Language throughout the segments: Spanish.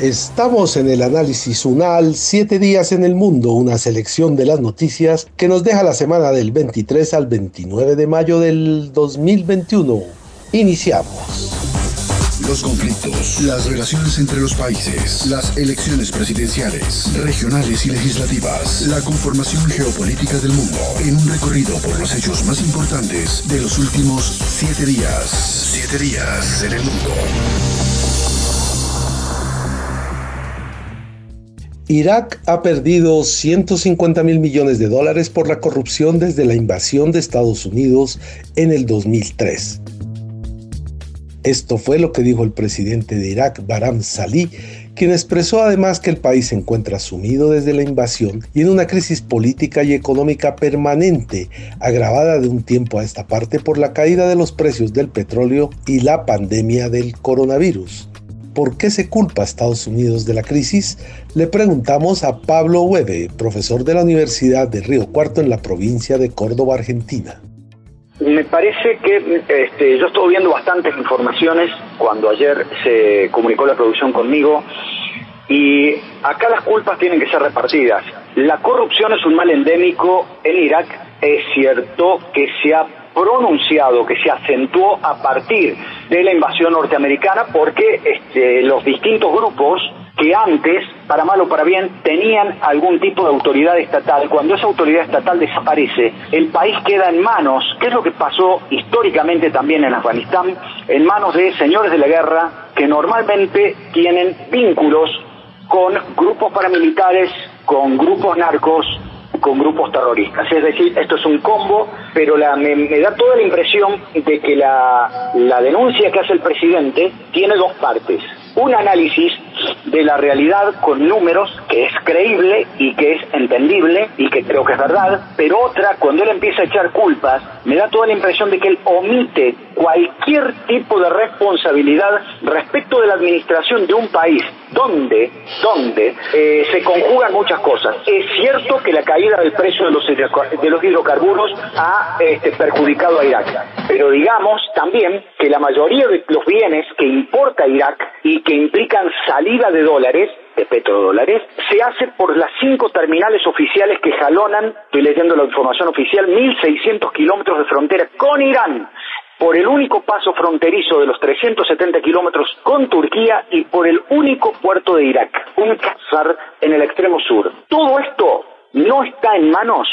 Estamos en el análisis UNAL, siete días en el mundo, una selección de las noticias que nos deja la semana del 23 al 29 de mayo del 2021. Iniciamos. Los conflictos, las relaciones entre los países, las elecciones presidenciales, regionales y legislativas, la conformación geopolítica del mundo, en un recorrido por los hechos más importantes de los últimos siete días. Siete días en el mundo. Irak ha perdido 150 mil millones de dólares por la corrupción desde la invasión de Estados Unidos en el 2003. Esto fue lo que dijo el presidente de Irak, Baram Salih, quien expresó además que el país se encuentra sumido desde la invasión y en una crisis política y económica permanente, agravada de un tiempo a esta parte por la caída de los precios del petróleo y la pandemia del coronavirus. ¿Por qué se culpa a Estados Unidos de la crisis? Le preguntamos a Pablo Hueve, profesor de la Universidad de Río Cuarto en la provincia de Córdoba, Argentina. Me parece que este, yo estuve viendo bastantes informaciones cuando ayer se comunicó la producción conmigo y acá las culpas tienen que ser repartidas. La corrupción es un mal endémico en Irak. Es cierto que se ha pronunciado, que se acentuó a partir de la invasión norteamericana porque este, los distintos grupos que antes, para mal o para bien, tenían algún tipo de autoridad estatal. Cuando esa autoridad estatal desaparece, el país queda en manos, que es lo que pasó históricamente también en Afganistán, en manos de señores de la guerra que normalmente tienen vínculos con grupos paramilitares, con grupos narcos, con grupos terroristas. Es decir, esto es un combo, pero la, me, me, da toda la impresión de que la, la denuncia que hace el presidente tiene dos partes. Un análisis de la realidad con números que es creíble y que es entendible y que creo que es verdad, pero otra, cuando él empieza a echar culpas, me da toda la impresión de que él omite cualquier tipo de responsabilidad respecto de la administración de un país donde, donde eh, se conjugan muchas cosas. Es cierto que la caída del precio de los, de los hidrocarburos ha este, perjudicado a Irak, pero digamos también que la mayoría de los bienes que importa Irak y que implican de dólares de petrodólares, se hace por las cinco terminales oficiales que jalonan, estoy leyendo la información oficial, 1.600 kilómetros de frontera con Irán por el único paso fronterizo de los 370 kilómetros con Turquía y por el único puerto de Irak, un Qasar en el extremo sur. Todo esto no está en manos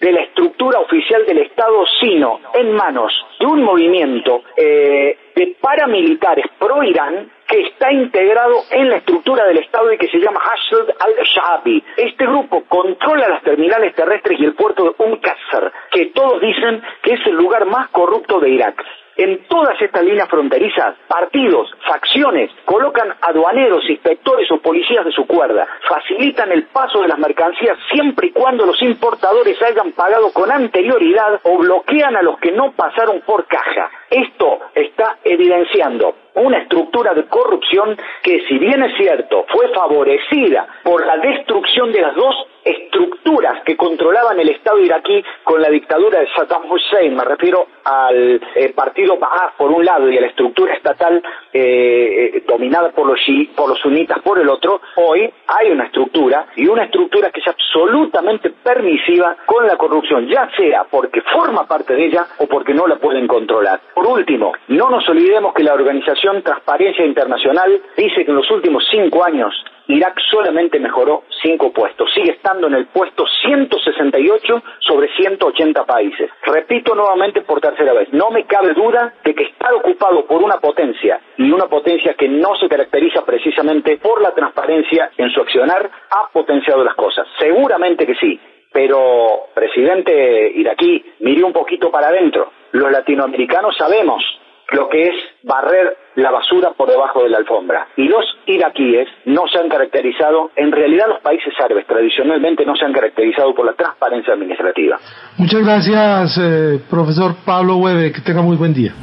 de la estructura oficial del Estado, sino en manos de un movimiento eh, de paramilitares pro-Irán que está integrado en la estructura del Estado y que se llama Hashd al-Shabi. Este grupo controla las terminales terrestres y el puerto de Umm Qasr, que todos dicen que es el lugar más corrupto de Irak. En todas estas líneas fronterizas, partidos, facciones, colocan aduaneros, inspectores o policías de su cuerda, facilitan el paso de las mercancías siempre y cuando los importadores hayan pagado con anterioridad o bloquean a los que no pasaron por caja. Esto está evidenciando una estructura de corrupción que, si bien es cierto, fue favorecida por la destrucción de las dos estructuras que controlaban el Estado iraquí con la dictadura de Saddam Hussein, me refiero al eh, partido Ba'ath por un lado y a la estructura estatal eh, eh, dominada por los, por los sunitas por el otro, hoy hay una estructura y una estructura que es absolutamente permisiva con la corrupción, ya sea porque forma parte de ella o porque no la pueden controlar. Por último, no nos olvidemos que la organización Transparencia Internacional dice que en los últimos cinco años Irak solamente mejoró cinco puestos, sigue estando en el puesto 168 sobre 180 países. Repito nuevamente por tercera vez, no me cabe duda de que estar ocupado por una potencia y una potencia que no se caracteriza precisamente por la transparencia en su accionar ha potenciado las cosas. Seguramente que sí, pero presidente iraquí, mire un poquito para adentro. Los latinoamericanos sabemos lo que es barrer la basura por debajo de la alfombra. Y los iraquíes no se han caracterizado, en realidad los países árabes tradicionalmente no se han caracterizado por la transparencia administrativa. Muchas gracias, eh, profesor Pablo Hueve, que tenga muy buen día.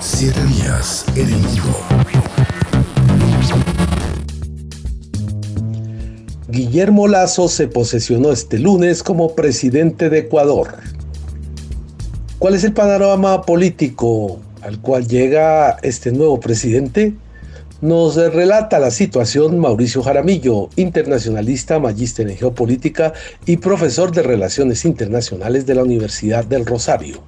Siete días en Guillermo Lazo se posesionó este lunes como presidente de Ecuador. ¿Cuál es el panorama político al cual llega este nuevo presidente? Nos relata la situación Mauricio Jaramillo, internacionalista, magíster en geopolítica y profesor de Relaciones Internacionales de la Universidad del Rosario.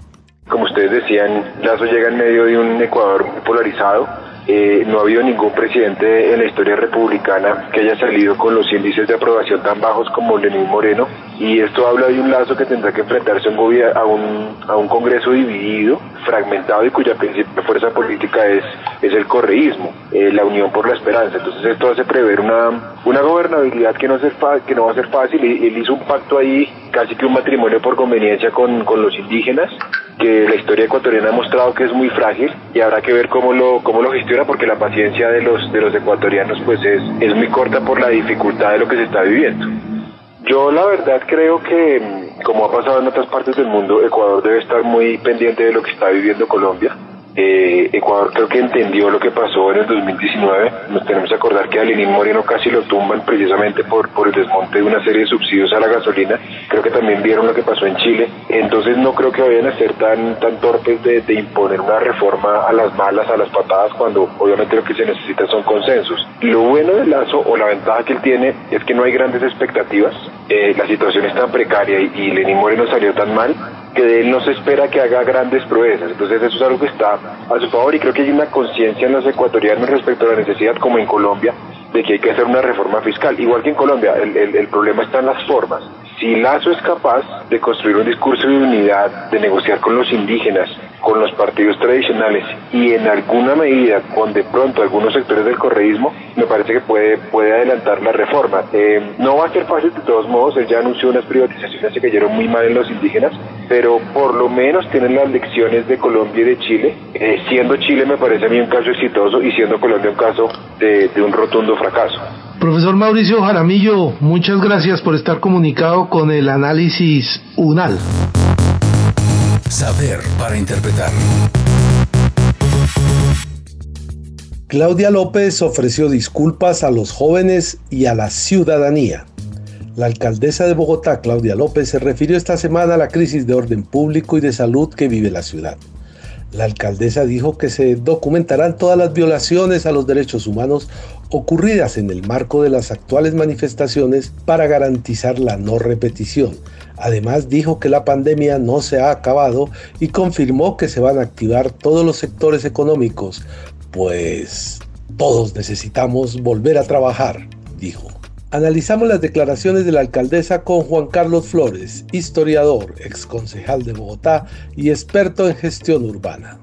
Como ustedes decían, Lazo llega en medio de un Ecuador polarizado eh, no ha habido ningún presidente en la historia republicana que haya salido con los índices de aprobación tan bajos como Lenín Moreno y esto habla de un lazo que tendrá que enfrentarse un, a un, a un Congreso dividido, fragmentado y cuya principal fuerza política es, es el correísmo, eh, la unión por la esperanza. Entonces esto hace prever una, una gobernabilidad que no, ser que no va a ser fácil. Él hizo un pacto ahí, casi que un matrimonio por conveniencia con, con los indígenas que la historia ecuatoriana ha mostrado que es muy frágil y habrá que ver cómo lo, cómo lo gestiona porque la paciencia de los, de los ecuatorianos pues es, es muy corta por la dificultad de lo que se está viviendo. Yo la verdad creo que, como ha pasado en otras partes del mundo, Ecuador debe estar muy pendiente de lo que está viviendo Colombia eh, Ecuador creo que entendió lo que pasó en el 2019. Nos tenemos que acordar que a Lenín Moreno casi lo tumban precisamente por, por el desmonte de una serie de subsidios a la gasolina. Creo que también vieron lo que pasó en Chile. Entonces no creo que vayan a ser tan, tan torpes de, imponer una reforma a las malas, a las patadas, cuando obviamente lo que se necesita son consensos. Lo bueno del Lazo o la ventaja que él tiene es que no hay grandes expectativas. Eh, la situación es tan precaria y, y Lenín Moreno salió tan mal que de él no se espera que haga grandes proezas. Entonces eso es algo que está a su favor y creo que hay una conciencia en los ecuatorianos respecto a la necesidad, como en Colombia, de que hay que hacer una reforma fiscal. Igual que en Colombia, el, el, problema está en las formas. Si Lazo es capaz de construir un discurso de unidad, de negociar con los indígenas, con los partidos tradicionales y en alguna medida con de pronto algunos sectores del correísmo, me parece que puede, puede adelantar la reforma. Eh, no va a ser fácil de todos modos, él ya anunció unas privatizaciones que cayeron muy mal en los indígenas, pero por lo menos tienen las lecciones de Colombia y de Chile. Eh, siendo Chile me parece a mí un caso exitoso y siendo Colombia un caso de, de un rotundo fracaso. Profesor Mauricio Jaramillo, muchas gracias por estar comunicado con el análisis UNAL. Saber para interpretar. Claudia López ofreció disculpas a los jóvenes y a la ciudadanía. La alcaldesa de Bogotá, Claudia López, se refirió esta semana a la crisis de orden público y de salud que vive la ciudad. La alcaldesa dijo que se documentarán todas las violaciones a los derechos humanos ocurridas en el marco de las actuales manifestaciones para garantizar la no repetición. Además dijo que la pandemia no se ha acabado y confirmó que se van a activar todos los sectores económicos, pues todos necesitamos volver a trabajar, dijo. Analizamos las declaraciones de la alcaldesa con Juan Carlos Flores, historiador, exconcejal de Bogotá y experto en gestión urbana.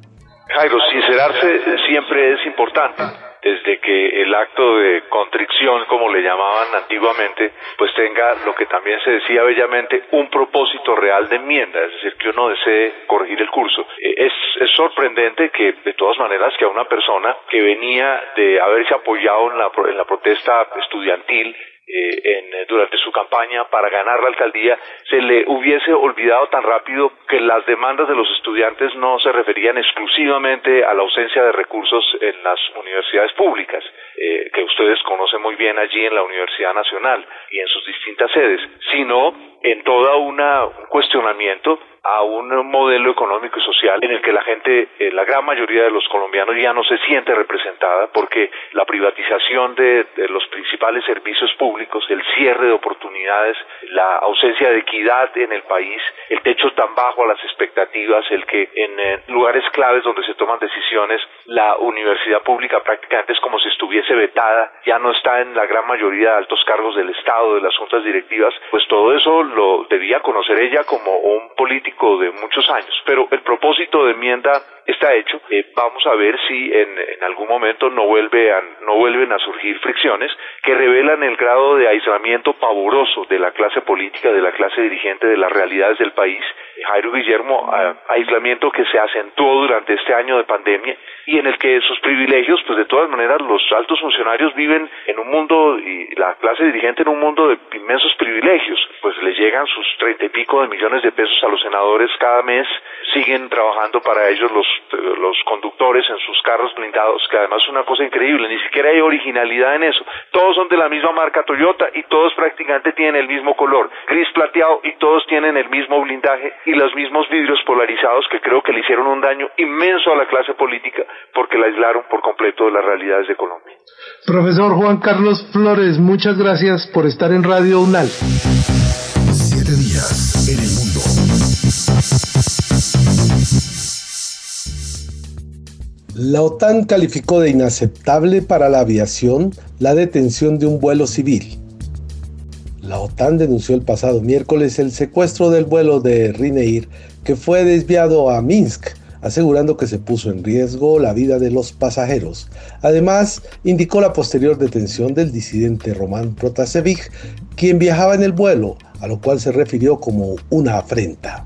Jairo, sincerarse siempre es importante desde que el acto de contrición, como le llamaban antiguamente, pues tenga lo que también se decía bellamente, un propósito real de enmienda, es decir, que uno desee corregir el curso. Eh, es, sorprendente que, de todas maneras, que a una persona que venía de haberse apoyado en la, en la protesta estudiantil eh, eh, durante su campaña para ganar la alcaldía se le hubiese olvidado tan rápido que las demandas de los estudiantes no se referían exclusivamente a la ausencia de recursos en las universidades públicas, eh, que ustedes conocen muy bien allí en la Universidad Nacional y en sus distintas sedes, sino en toda una, un cuestionamiento a un modelo económico y social en el que la gente, eh, la gran mayoría de los colombianos ya no se siente representada porque la privatización de, los principales servicios públicos, el cierre de oportunidades, la ausencia de equidad en el país, el techo tan bajo a las expectativas, el que en eh, lugares claves donde se toman decisiones la universidad pública prácticamente es como si estuviese vetada, ya no está en la gran mayoría de altos cargos del Estado, de las juntas directivas, pues todo eso lo debía conocer ella como un político de muchos años. Pero el propósito de enmienda está hecho. Eh, vamos a ver si en, algún momento no, vuelve a, no vuelven a surgir fricciones que revelan el grado de aislamiento pavoroso de la clase política, de la clase dirigente, de las realidades del país. Jairo Guillermo, aislamiento que se acentuó durante este año de pandemia y en el que sus privilegios, pues de todas maneras los altos funcionarios viven en un mundo y la clase dirigente en un mundo de inmensos privilegios, pues les llegan sus treinta y pico de millones de pesos a los senadores cada mes, siguen trabajando para ellos los, los conductores en sus carros blindados, que además es una cosa increíble, ni siquiera hay originalidad en eso, todos son de la misma marca Toyota y todos prácticamente tienen el mismo color, gris plateado y todos tienen el mismo blindaje y los mismos vidrios polarizados que creo que le hicieron un daño inmenso a la clase política porque la aislaron por completo de las realidades de Colombia. Profesor Juan Carlos Flores, muchas gracias por estar en Radio UNAL. La OTAN calificó de inaceptable para la aviación la detención de un vuelo civil. La OTAN denunció el pasado miércoles el secuestro del vuelo de Rineir que fue desviado a Minsk asegurando que se puso en riesgo la vida de los pasajeros. Además, indicó la posterior detención del disidente Román Protasevich, quien viajaba en el vuelo, a lo cual se refirió como una afrenta.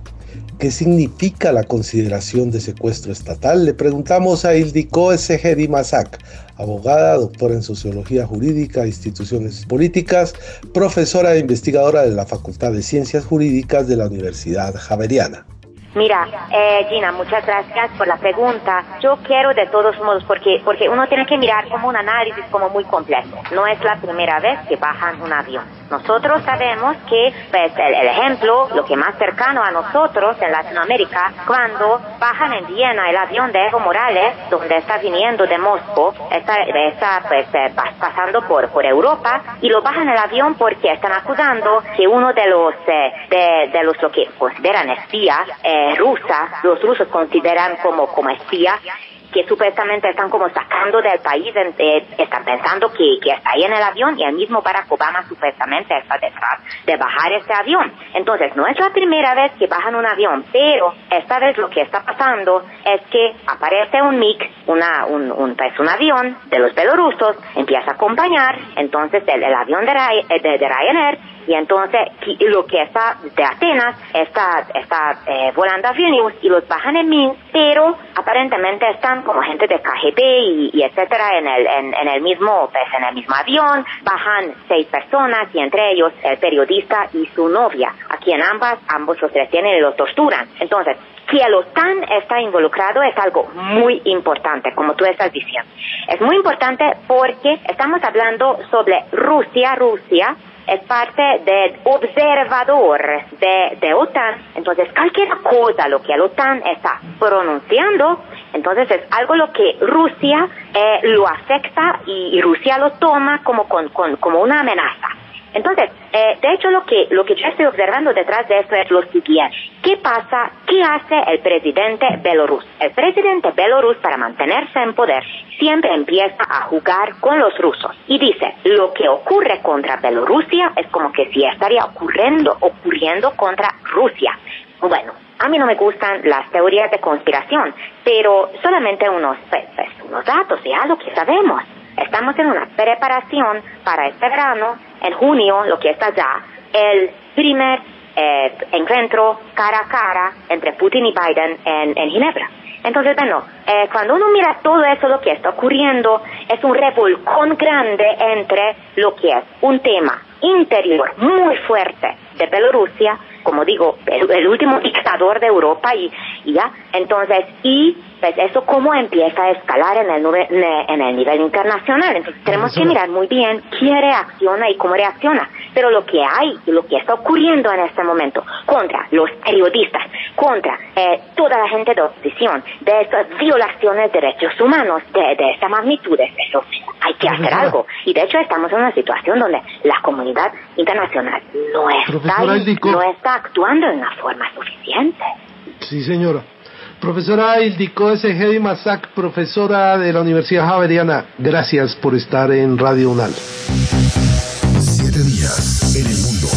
¿Qué significa la consideración de secuestro estatal? Le preguntamos a Ildiko Segedi Masak, abogada, doctora en Sociología Jurídica Instituciones Políticas, profesora e investigadora de la Facultad de Ciencias Jurídicas de la Universidad Javeriana. Mira, eh, Gina, muchas gracias por la pregunta. Yo quiero de todos modos, porque, porque uno tiene que mirar como un análisis como muy complejo. No es la primera vez que bajan un avión. Nosotros sabemos que, pues, el, ejemplo, lo que más cercano a nosotros en Latinoamérica, cuando bajan en Viena el avión de Evo Morales, donde está viniendo de Moscú, está, está pues, eh, pasando por, por Europa, y lo bajan el avión porque están acusando que uno de los, eh, de, de, los lo que consideran espías, eh, rusa, los rusos consideran como, como espía, que supuestamente están como sacando del país, eh, están pensando que, que, está ahí en el avión y el mismo Barack Obama supuestamente está detrás de bajar ese avión. Entonces, no es la primera vez que bajan un avión, pero esta vez lo que está pasando es que aparece un MiG, una, un, un, pues, un avión de los belorusos, empieza a acompañar, entonces el, el avión de, de, de Ryanair y entonces lo que está de Atenas está, está eh, volando a Vilnius y los bajan en Minsk, pero aparentemente están como gente de KGB y, etcétera en el, en, el mismo, pues, en el mismo avión, bajan seis personas y entre ellos el periodista y su novia, a quien ambas, ambos los retienen y los torturan. Entonces, que el OTAN está involucrado es algo muy importante, como tú estás diciendo. Es muy importante porque estamos hablando sobre Rusia, Rusia, es parte del observador de, de OTAN. Entonces, cualquier cosa lo que el OTAN está pronunciando, entonces es algo lo que Rusia eh, lo afecta y, Rusia lo toma como, con, como una amenaza. Entonces, eh, de hecho, lo que, lo que yo estoy observando detrás de esto es lo siguiente. ¿Qué pasa? ¿Qué hace el presidente belorus? El presidente belorus, para mantenerse en poder, siempre empieza a jugar con los rusos y dice, lo que ocurre contra Bielorrusia es como que si estaría ocurriendo, ocurriendo contra Rusia. Bueno, a mí no me gustan las teorías de conspiración, pero solamente unos, pues, pues, unos datos, ya lo que sabemos. Estamos en una preparación para este verano, en junio, lo que está ya, el primer eh, encuentro cara a cara entre Putin y Biden en, en Ginebra. Entonces, bueno, eh, cuando uno mira todo eso, lo que está ocurriendo es un revolcón grande entre lo que es un tema interior muy fuerte de Bielorrusia, como digo, el, último dictador de Europa y, y ya, entonces, y pues eso cómo empieza a escalar en el, en el nivel internacional. Entonces tenemos que mirar muy bien quién reacciona y cómo reacciona. Pero lo que hay y lo que está ocurriendo en este momento contra los periodistas, contra eh, toda la gente de oposición, de estas violaciones de derechos humanos de, de esta magnitud, eso hay que hacer algo. Y de hecho estamos en una situación donde la comunidad internacional no está, no está actuando de una forma suficiente. Sí, señora. Profesora Ildiko S. Masak, profesora de la Universidad Javeriana, gracias por estar en Radio UNAL. Siete días en el mundo.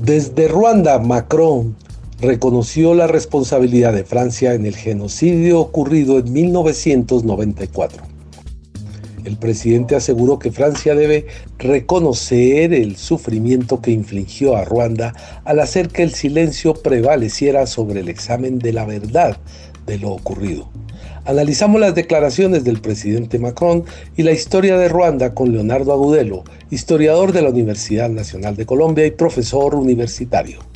Desde Ruanda, Macron reconoció la responsabilidad de Francia en el genocidio ocurrido en 1994. El presidente aseguró que Francia debe reconocer el sufrimiento que infligió a Ruanda al hacer que el silencio prevaleciera sobre el examen de la verdad de lo ocurrido. Analizamos las declaraciones del presidente Macron y la historia de Ruanda con Leonardo Agudelo, historiador de la Universidad Nacional de Colombia y profesor universitario.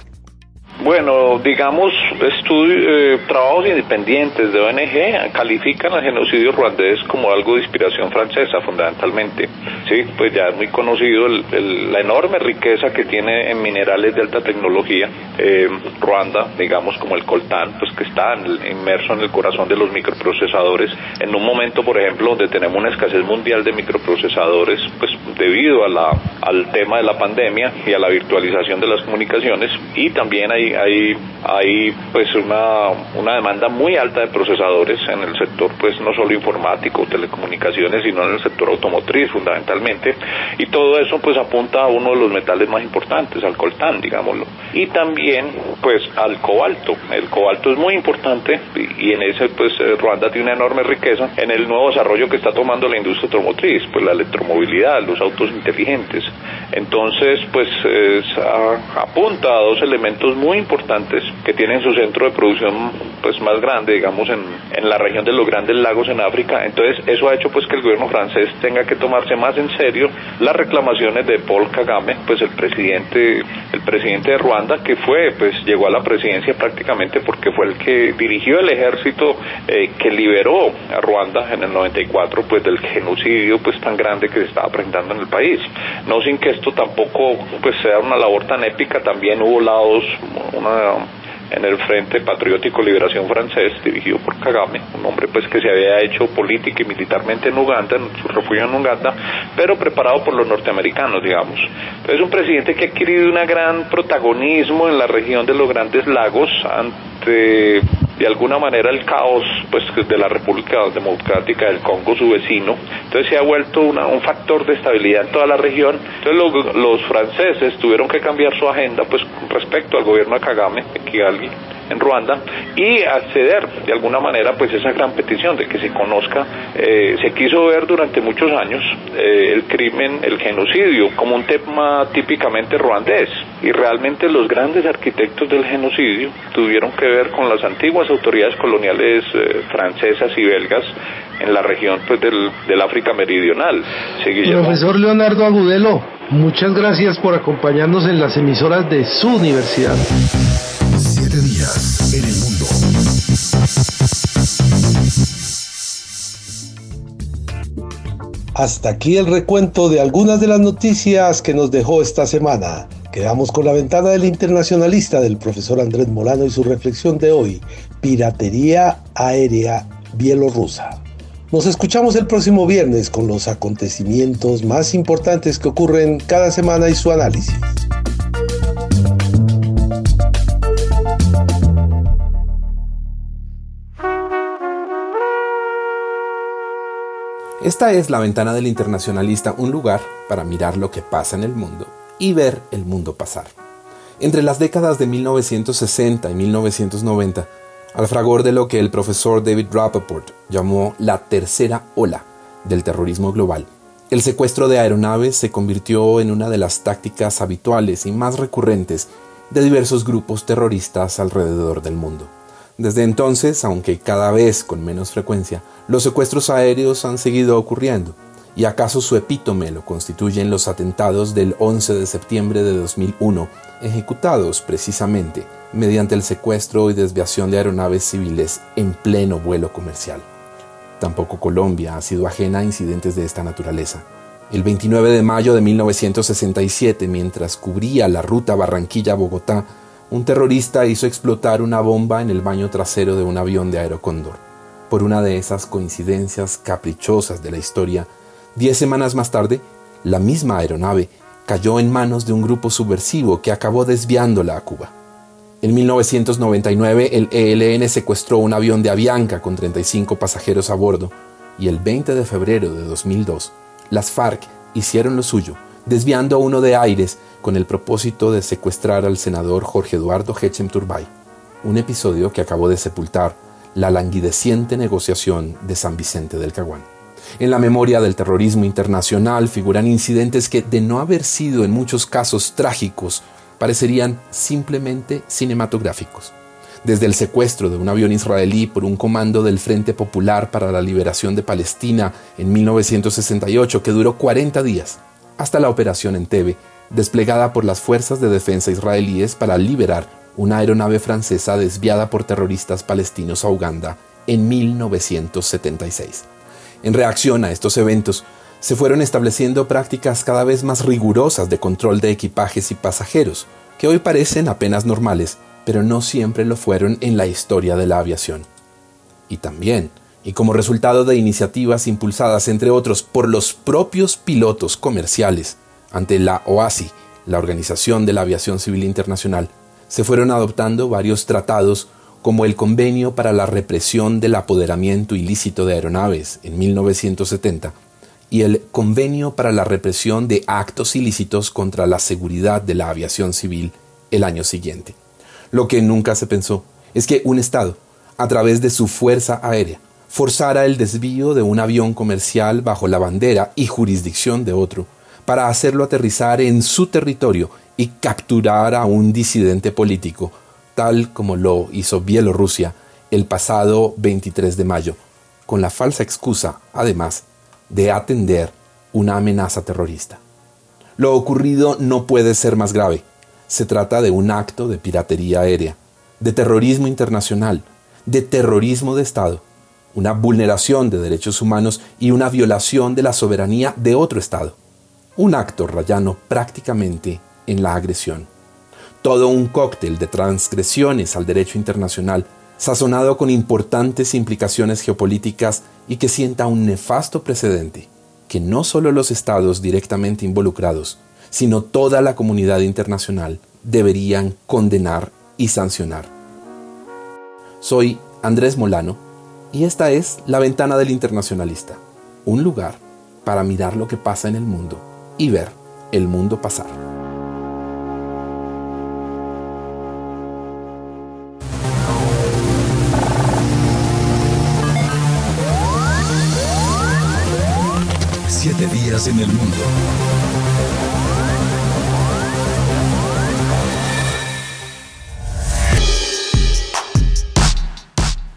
Bueno, digamos, eh, trabajos independientes de ONG califican al genocidio ruandés como algo de inspiración francesa, fundamentalmente. Sí, pues ya es muy conocido la enorme riqueza que tiene en minerales de alta tecnología. Eh, Ruanda, digamos, como el coltán, pues que está inmerso en el corazón de los microprocesadores. En un momento, por ejemplo, donde tenemos una escasez mundial de microprocesadores, pues debido a la, al tema de la pandemia y a la virtualización de las comunicaciones, y también hay hay, hay, pues una, una demanda muy alta de procesadores en el sector pues no solo informático, telecomunicaciones, sino en el sector automotriz fundamentalmente y todo eso pues apunta a uno de los metales más importantes, al coltán, digámoslo. Y también pues al cobalto. El cobalto es muy importante y, en ese pues eh, Ruanda tiene una enorme riqueza en el nuevo desarrollo que está tomando la industria automotriz, pues la electromovilidad, los autos inteligentes. Entonces pues apunta a dos elementos muy importantes que tienen su centro de producción pues más grande, digamos, en, en la región de los grandes lagos en África. Entonces, eso ha hecho pues que el gobierno francés tenga que tomarse más en serio las reclamaciones de Paul Kagame, pues el presidente, el presidente de Ruanda, que fue, pues llegó a la presidencia prácticamente porque fue el que dirigió el ejército eh, que liberó a Ruanda en el 94, pues del genocidio pues tan grande que se estaba presentando en el país. No sin que esto tampoco pues sea una labor tan épica, también hubo lados en el Frente Patriótico Liberación Francés, dirigido por Kagame, un hombre pues que se había hecho política y militarmente en Uganda, en su refugio en Uganda, pero preparado por los norteamericanos, digamos. Entonces un presidente que ha adquirido un gran protagonismo en la región de los Grandes Lagos ante de alguna manera el caos pues de la República Democrática del Congo, su vecino. Entonces se ha vuelto un factor de estabilidad en toda la región. Entonces los, franceses tuvieron que cambiar su agenda pues respecto al gobierno de Kagame, Kigali, en Ruanda y acceder de alguna manera pues esa gran petición de que se conozca eh, se quiso ver durante muchos años eh, el crimen el genocidio como un tema típicamente ruandés y realmente los grandes arquitectos del genocidio tuvieron que ver con las antiguas autoridades coloniales eh, francesas y belgas en la región pues del, del África meridional. Profesor Leonardo Agudelo, muchas gracias por acompañarnos en las emisoras de su universidad. Días en el mundo. Hasta aquí el recuento de algunas de las noticias que nos dejó esta semana. Quedamos con la ventana del internacionalista del profesor Andrés Molano y su reflexión de hoy, piratería aérea bielorrusa. Nos escuchamos el próximo viernes con los acontecimientos más importantes que ocurren cada semana y su análisis. Esta es la ventana del internacionalista, un lugar para mirar lo que pasa en el mundo y ver el mundo pasar. Entre las décadas de 1960 y 1990, al fragor de lo que el profesor David Rappaport llamó la tercera ola del terrorismo global, el secuestro de aeronaves se convirtió en una de las tácticas habituales y más recurrentes de diversos grupos terroristas alrededor del mundo. Desde entonces, aunque cada vez con menos frecuencia, los secuestros aéreos han seguido ocurriendo, ¿Y acaso su epítome lo constituyen los atentados del 11 de septiembre de 2001, ejecutados precisamente mediante el secuestro y desviación de aeronaves civiles en pleno vuelo comercial? Tampoco Colombia ha sido ajena a incidentes de esta naturaleza. El 29 de mayo de 1967, mientras cubría la ruta Barranquilla-Bogotá, un terrorista hizo explotar una bomba en el baño trasero de un avión de Aerocóndor. Por una de esas coincidencias caprichosas de la historia, Diez semanas más tarde, la misma aeronave cayó en manos de un grupo subversivo que acabó desviándola a Cuba. En 1999, el ELN secuestró un avión de Avianca con 35 pasajeros a bordo y el 20 de febrero de 2002, las FARC hicieron lo suyo, desviando a uno de Aires con el propósito de secuestrar al senador Jorge Eduardo Hechem Turbay, un episodio que acabó de sepultar la languideciente negociación de San Vicente del Caguán. En la memoria del terrorismo internacional figuran incidentes que, de no haber sido en muchos casos trágicos, parecerían simplemente cinematográficos. Desde el secuestro de un avión israelí por un comando del Frente Popular para la Liberación de Palestina en 1968, que duró 40 días, hasta la operación Entebbe, desplegada por las fuerzas de defensa israelíes para liberar una aeronave francesa desviada por terroristas palestinos a Uganda en 1976. En reacción a estos eventos, se fueron estableciendo prácticas cada vez más rigurosas de control de equipajes y pasajeros, que hoy parecen apenas normales, pero no siempre lo fueron en la historia de la aviación. Y también, y como resultado de iniciativas impulsadas entre otros por los propios pilotos comerciales, ante la OASI, la Organización de la Aviación Civil Internacional, se fueron adoptando varios tratados como el Convenio para la Represión del Apoderamiento Ilícito de Aeronaves en 1970 y el Convenio para la Represión de Actos Ilícitos contra la Seguridad de la Aviación Civil el año siguiente. Lo que nunca se pensó es que un Estado, a través de su fuerza aérea, forzara el desvío de un avión comercial bajo la bandera y jurisdicción de otro, para hacerlo aterrizar en su territorio y capturar a un disidente político, tal como lo hizo Bielorrusia el pasado 23 de mayo, con la falsa excusa, además, de atender una amenaza terrorista. Lo ocurrido no puede ser más grave. Se trata de un acto de piratería aérea, de terrorismo internacional, de terrorismo de Estado, una vulneración de derechos humanos y una violación de la soberanía de otro Estado. Un acto rayano prácticamente en la agresión. Todo un cóctel de transgresiones al derecho internacional, sazonado con importantes implicaciones geopolíticas y que sienta un nefasto precedente, que no solo los estados directamente involucrados, sino toda la comunidad internacional deberían condenar y sancionar. Soy Andrés Molano y esta es La Ventana del Internacionalista, un lugar para mirar lo que pasa en el mundo y ver el mundo pasar. Siete días en el mundo.